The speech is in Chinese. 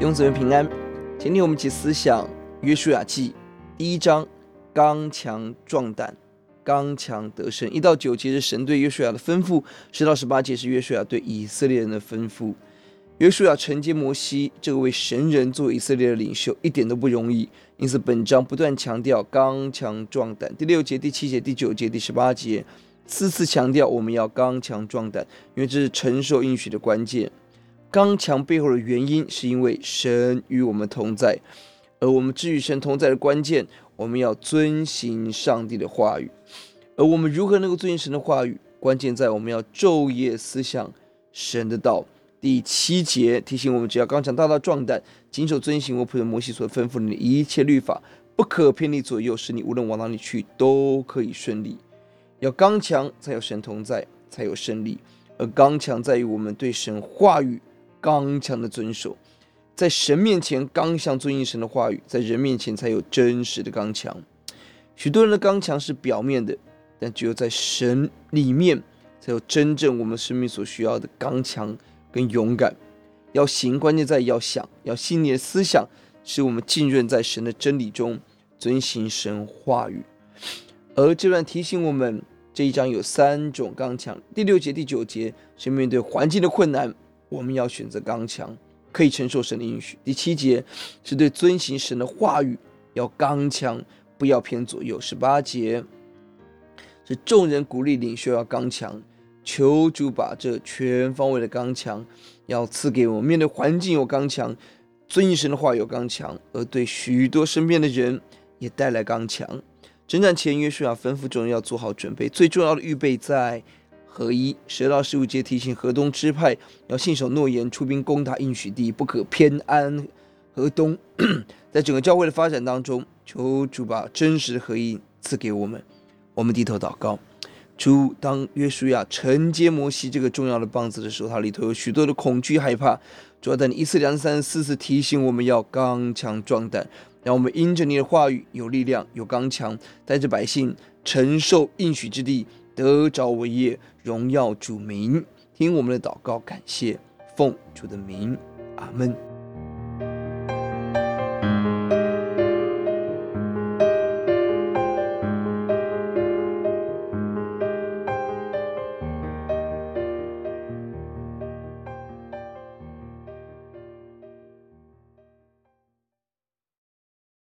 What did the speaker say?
兄姊妹平安，今天我们一起思想约书亚记第一章，刚强壮胆，刚强得胜。一到九节是神对约书亚的吩咐，十到十八节是约书亚对以色列人的吩咐。约书亚承接摩西这位神人做以色列的领袖，一点都不容易。因此本章不断强调刚强壮胆。第六节、第七节、第九节、第十八节，次次强调我们要刚强壮胆，因为这是承受应许的关键。刚强背后的原因，是因为神与我们同在，而我们至与神同在的关键，我们要遵行上帝的话语。而我们如何能够遵行神的话语？关键在我们要昼夜思想神的道。第七节提醒我们，只要刚强大大壮胆，谨守遵行我仆人摩西所吩咐你的一切律法，不可偏离左右，使你无论往哪里去都可以顺利。要刚强，才有神同在，才有胜利。而刚强在于我们对神话语。刚强的遵守，在神面前刚强遵行神的话语，在人面前才有真实的刚强。许多人的刚强是表面的，但只有在神里面，才有真正我们生命所需要的刚强跟勇敢。要行，关键在要想，要信念思想，使我们浸润在神的真理中，遵行神话语。而这段提醒我们，这一章有三种刚强。第六节、第九节是面对环境的困难。我们要选择刚强，可以承受神的应许。第七节是对遵行神的话语要刚强，不要偏左右。十八节是众人鼓励领袖要刚强，求主把这全方位的刚强要赐给我们。面对环境有刚强，遵行神的话有刚强，而对许多身边的人也带来刚强。征战前，约书亚吩咐众人要做好准备，最重要的预备在。合一，十到十五节提醒河东支派要信守诺言，出兵攻打应许地，不可偏安河东。在整个教会的发展当中，求主把真实的合一赐给我们。我们低头祷告，主，当约书亚承接摩西这个重要的棒子的时候，他里头有许多的恐惧害怕。主要在你一次、两次、三次、四次提醒我们要刚强壮胆，让我们因着你的话语有力量、有刚强，带着百姓承受应许之地。得着伟业，荣耀主名，听我们的祷告，感谢奉主的名，阿门。